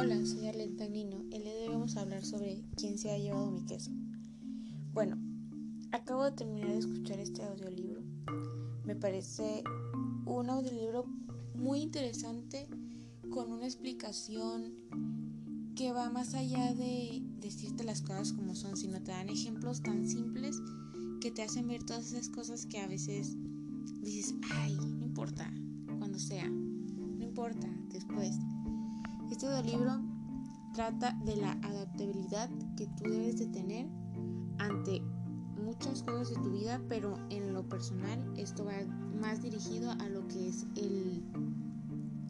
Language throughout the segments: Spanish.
Hola, soy Arlene Tagnino. El día de hoy vamos a hablar sobre quién se ha llevado mi queso. Bueno, acabo de terminar de escuchar este audiolibro. Me parece un audiolibro muy interesante con una explicación que va más allá de decirte las cosas como son, sino te dan ejemplos tan simples que te hacen ver todas esas cosas que a veces dices, ay, no importa, cuando sea, no importa, después. Este libro trata de la adaptabilidad que tú debes de tener ante muchas cosas de tu vida, pero en lo personal esto va más dirigido a lo que es el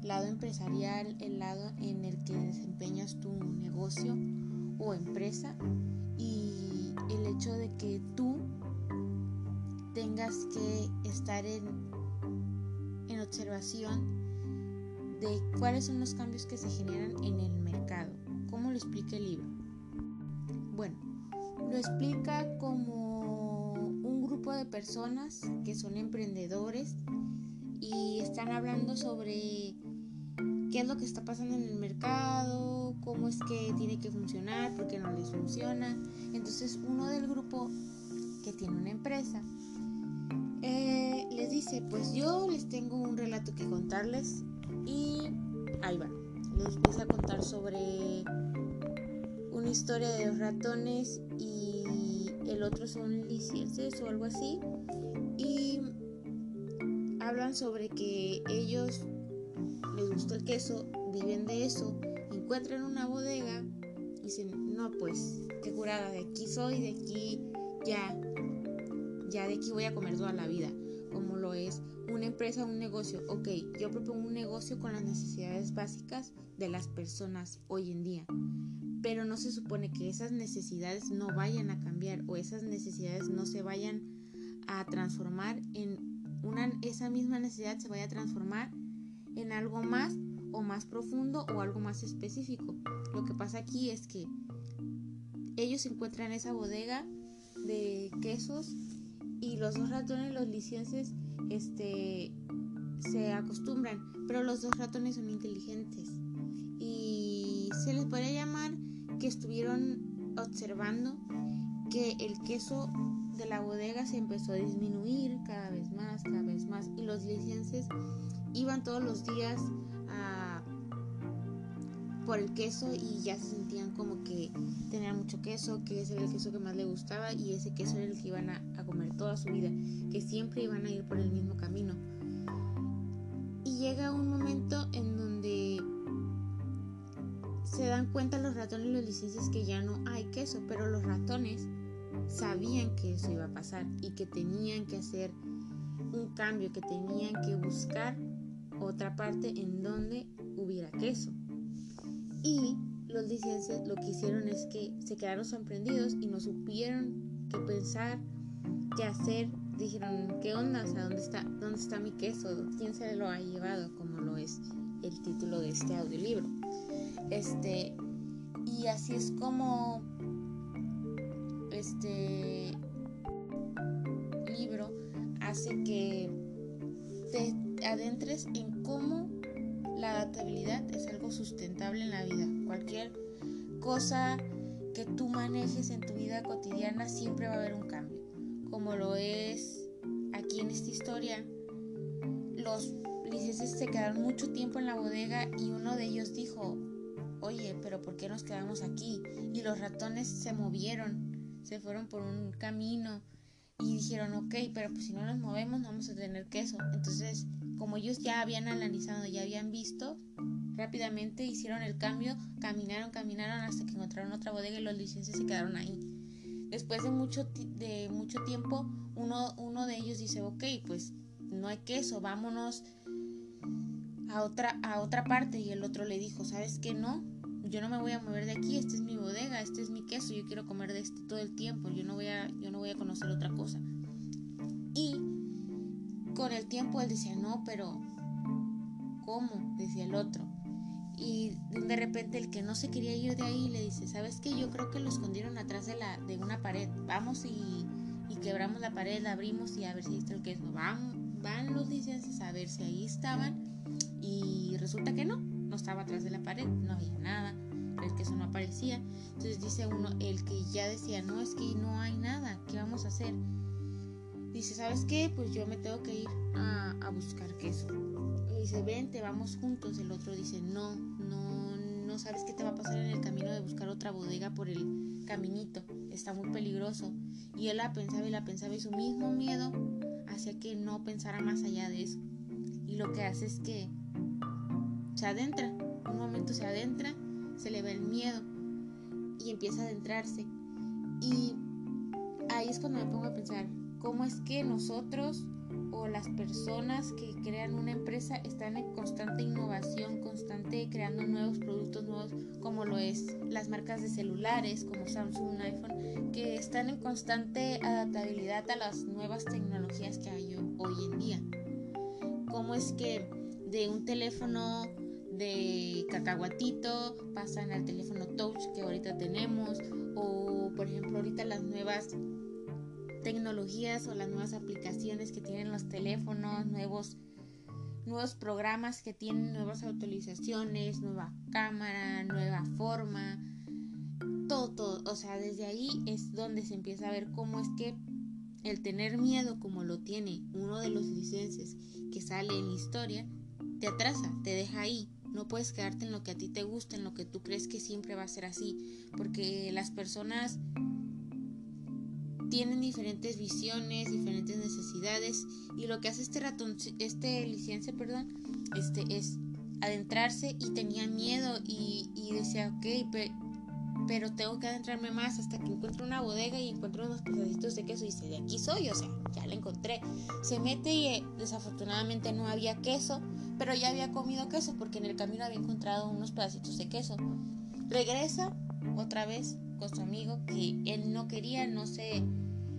lado empresarial, el lado en el que desempeñas tu negocio o empresa y el hecho de que tú tengas que estar en, en observación de cuáles son los cambios que se generan en el mercado. ¿Cómo lo explica el libro? Bueno, lo explica como un grupo de personas que son emprendedores y están hablando sobre qué es lo que está pasando en el mercado, cómo es que tiene que funcionar, por qué no les funciona. Entonces uno del grupo que tiene una empresa eh, les dice, pues yo les tengo un relato que contarles y ahí va. Les empieza a contar sobre una historia de los ratones y el otro son licencias o algo así. Y hablan sobre que ellos les gusta el queso, viven de eso, encuentran una bodega y dicen, no pues, qué curada, de aquí soy, de aquí ya, ya de aquí voy a comer toda la vida, como lo es una empresa, un negocio. Ok, yo propongo un negocio con las necesidades básicas de las personas hoy en día. Pero no se supone que esas necesidades no vayan a cambiar o esas necesidades no se vayan a transformar en una, esa misma necesidad se vaya a transformar en algo más o más profundo o algo más específico. Lo que pasa aquí es que ellos encuentran esa bodega de quesos y los dos ratones, los licencias, este, se acostumbran, pero los dos ratones son inteligentes. Y se les podría llamar que estuvieron observando que el queso de la bodega se empezó a disminuir cada vez más, cada vez más y los licencias iban todos los días a, por el queso y ya se sentían como que tenían mucho queso, que ese era el queso que más le gustaba y ese queso era el que iban a, comer toda su vida, que siempre iban a ir por el mismo camino. Y llega un momento en donde se dan cuenta los ratones y los licencias que ya no hay queso, pero los ratones sabían que eso iba a pasar y que tenían que hacer un cambio, que tenían que buscar otra parte en donde hubiera queso. Y los licencias lo que hicieron es que se quedaron sorprendidos y no supieron qué pensar, qué hacer. Dijeron, ¿qué onda? O sea, ¿dónde está, ¿dónde está mi queso? ¿Quién se lo ha llevado? Como lo es el título de este audiolibro. Este, y así es como este libro hace que te adentres en cómo la adaptabilidad es algo sustentable en la vida. Cualquier cosa que tú manejes en tu vida cotidiana siempre va a haber un cambio. Como lo es aquí en esta historia, los licencias se quedaron mucho tiempo en la bodega y uno de ellos dijo, oye, pero ¿por qué nos quedamos aquí? Y los ratones se movieron, se fueron por un camino y dijeron, ok, pero pues si no nos movemos no vamos a tener queso. Entonces, como ellos ya habían analizado, ya habían visto, rápidamente hicieron el cambio, caminaron, caminaron hasta que encontraron otra bodega y los licencias se quedaron ahí. Después de mucho, de mucho tiempo, uno, uno de ellos dice, ok, pues no hay queso, vámonos a otra, a otra parte. Y el otro le dijo, ¿sabes qué no? Yo no me voy a mover de aquí, esta es mi bodega, este es mi queso, yo quiero comer de este todo el tiempo, yo no voy a, yo no voy a conocer otra cosa. Y con el tiempo él decía, no, pero ¿cómo? Decía el otro. Y de repente el que no se quería ir de ahí le dice, ¿sabes qué? Yo creo que lo escondieron atrás de, la, de una pared. Vamos y, y quebramos la pared, la abrimos y a ver si está el queso. Van, van los licencias a ver si ahí estaban y resulta que no. no estaba atrás de la pared, no había nada, el queso no aparecía. Entonces dice uno, el que ya decía, no, es que no hay nada, ¿qué vamos a hacer? Dice, ¿sabes qué? Pues yo me tengo que ir a, buscar queso. Y dice, vente, vamos juntos. El otro dice, no, no, no sabes qué te va a pasar en el camino de buscar otra bodega por el caminito. Está muy peligroso. Y él la pensaba y la pensaba y su mismo miedo hacía que no pensara más allá de eso. Y lo que hace es que se adentra. Un momento se adentra, se le ve el miedo y empieza a adentrarse. Y ahí es cuando me pongo a pensar, ¿cómo es que nosotros o las personas que crean una empresa están en constante innovación, constante creando nuevos productos nuevos, como lo es las marcas de celulares, como Samsung, iPhone, que están en constante adaptabilidad a las nuevas tecnologías que hay hoy en día. ¿Cómo es que de un teléfono de cacahuatito pasan al teléfono touch que ahorita tenemos o por ejemplo ahorita las nuevas tecnologías o las nuevas aplicaciones que tienen los teléfonos, nuevos, nuevos programas que tienen nuevas actualizaciones, nueva cámara, nueva forma, todo, todo. O sea, desde ahí es donde se empieza a ver cómo es que el tener miedo como lo tiene uno de los licencias que sale en la historia, te atrasa, te deja ahí. No puedes quedarte en lo que a ti te gusta, en lo que tú crees que siempre va a ser así, porque las personas tienen diferentes visiones, diferentes necesidades y lo que hace este ratón, este licencia, perdón, este es adentrarse y tenía miedo y, y decía, ok, pero tengo que adentrarme más hasta que encuentro una bodega y encuentro unos pedacitos de queso y dice, de aquí soy, o sea, ya la encontré. Se mete y eh, desafortunadamente no había queso, pero ya había comido queso porque en el camino había encontrado unos pedacitos de queso. Regresa otra vez con su amigo que él no quería, no se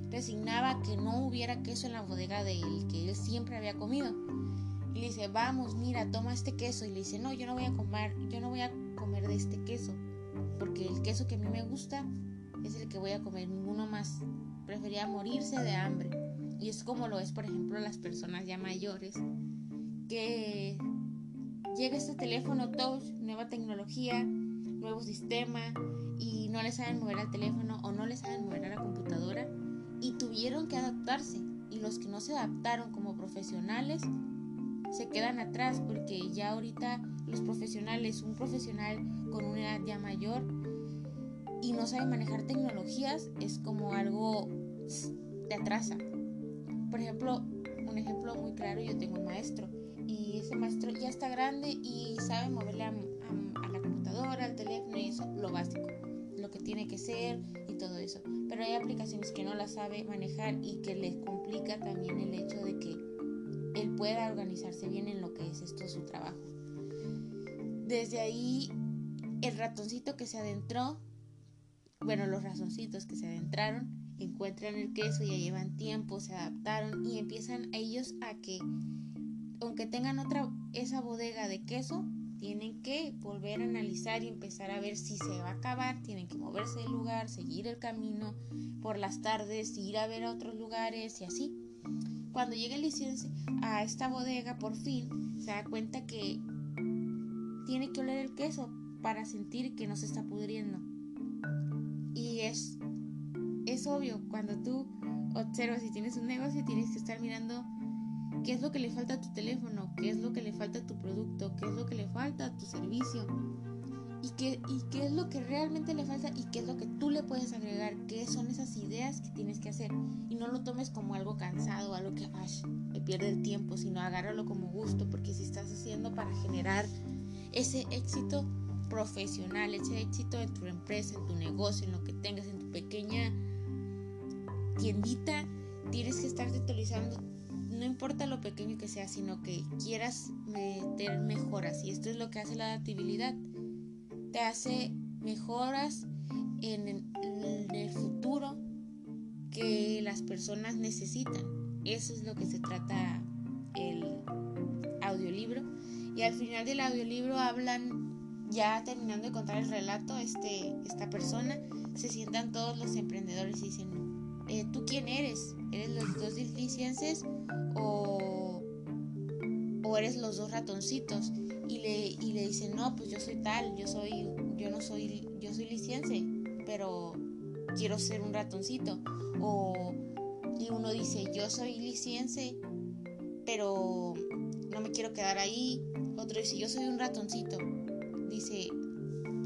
resignaba que no hubiera queso en la bodega de él, que él siempre había comido. Y le dice, vamos, mira, toma este queso. Y le dice, no, yo no voy a comer, yo no voy a comer de este queso, porque el queso que a mí me gusta es el que voy a comer, ninguno más. Prefería morirse de hambre. Y es como lo es, por ejemplo, las personas ya mayores, que llega este teléfono touch, nueva tecnología, nuevo sistema, y no les saben mover al teléfono o no les saben mover a la computadora y tuvieron que adaptarse. Y los que no se adaptaron como profesionales se quedan atrás porque ya ahorita los profesionales, un profesional con una edad ya mayor y no sabe manejar tecnologías es como algo te atrasa. Por ejemplo, un ejemplo muy claro, yo tengo un maestro y ese maestro ya está grande y sabe moverle a, a computadora, al teléfono y eso, lo básico, lo que tiene que ser y todo eso pero hay aplicaciones que no las sabe manejar y que les complica también el hecho de que él pueda organizarse bien en lo que es esto su trabajo. Desde ahí, el ratoncito que se adentró, bueno, los ratoncitos que se adentraron, encuentran el queso, ya llevan tiempo, se adaptaron y empiezan ellos a que, aunque tengan otra, esa bodega de queso, tienen que volver a analizar y empezar a ver si se va a acabar, tienen que moverse del lugar, seguir el camino por las tardes, ir a ver a otros lugares y así. Cuando llega el licencia a esta bodega, por fin se da cuenta que tiene que oler el queso para sentir que no se está pudriendo. Y es, es obvio, cuando tú observas si tienes un negocio, tienes que estar mirando qué es lo que le falta a tu teléfono, falta a tu producto, qué es lo que le falta a tu servicio y qué, y qué es lo que realmente le falta y qué es lo que tú le puedes agregar, qué son esas ideas que tienes que hacer. Y no lo tomes como algo cansado, algo que ay, me pierde el tiempo, sino agárralo como gusto porque si estás haciendo para generar ese éxito profesional, ese éxito en tu empresa, en tu negocio, en lo que tengas, en tu pequeña tiendita, tienes que estarte actualizando. No importa lo pequeño que sea, sino que quieras meter mejoras. Y esto es lo que hace la adaptabilidad. Te hace mejoras en el, futuro que las personas necesitan. Eso es lo que se trata el audiolibro. Y al final del audiolibro hablan, ya terminando de contar el relato, este, esta persona, se sientan todos los emprendedores y dicen, eh, ¿tú quién eres? ¿Eres los dos diligencias eres los dos ratoncitos y le, y le dicen, no, pues yo soy tal, yo soy, yo no soy, yo soy liciense, pero quiero ser un ratoncito. O, y uno dice, yo soy liciense, pero no me quiero quedar ahí. Otro dice, yo soy un ratoncito. Dice,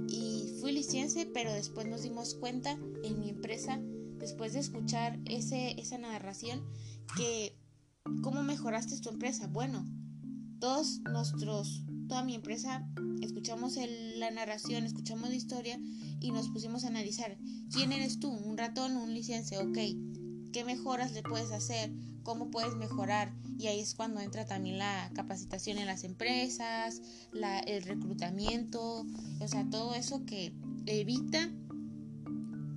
y fui liciense, pero después nos dimos cuenta en mi empresa, después de escuchar ese, esa narración, que ¿cómo mejoraste tu empresa? Bueno, todos nuestros, toda mi empresa, escuchamos la narración, escuchamos la historia y nos pusimos a analizar, ¿quién eres tú? ¿Un ratón un licencia? Ok, ¿qué mejoras le puedes hacer? ¿Cómo puedes mejorar? Y ahí es cuando entra también la capacitación en las empresas, la, el reclutamiento, o sea, todo eso que evita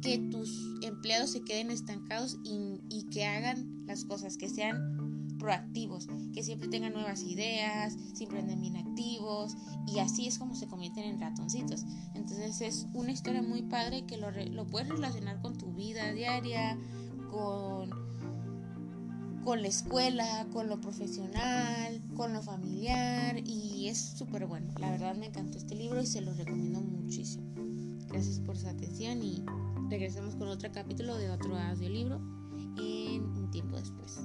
que tus empleados se queden estancados y, y que hagan las cosas, que sean proactivos, que siempre tengan nuevas ideas, siempre anden bien activos y así es como se convierten en ratoncitos. Entonces es una historia muy padre que lo, lo puedes relacionar con tu vida diaria, con, con la escuela, con lo profesional, con lo familiar y es súper bueno. La verdad me encantó este libro y se lo recomiendo muchísimo. Gracias por su atención y regresamos con otro capítulo de otro audiolibro en un tiempo después.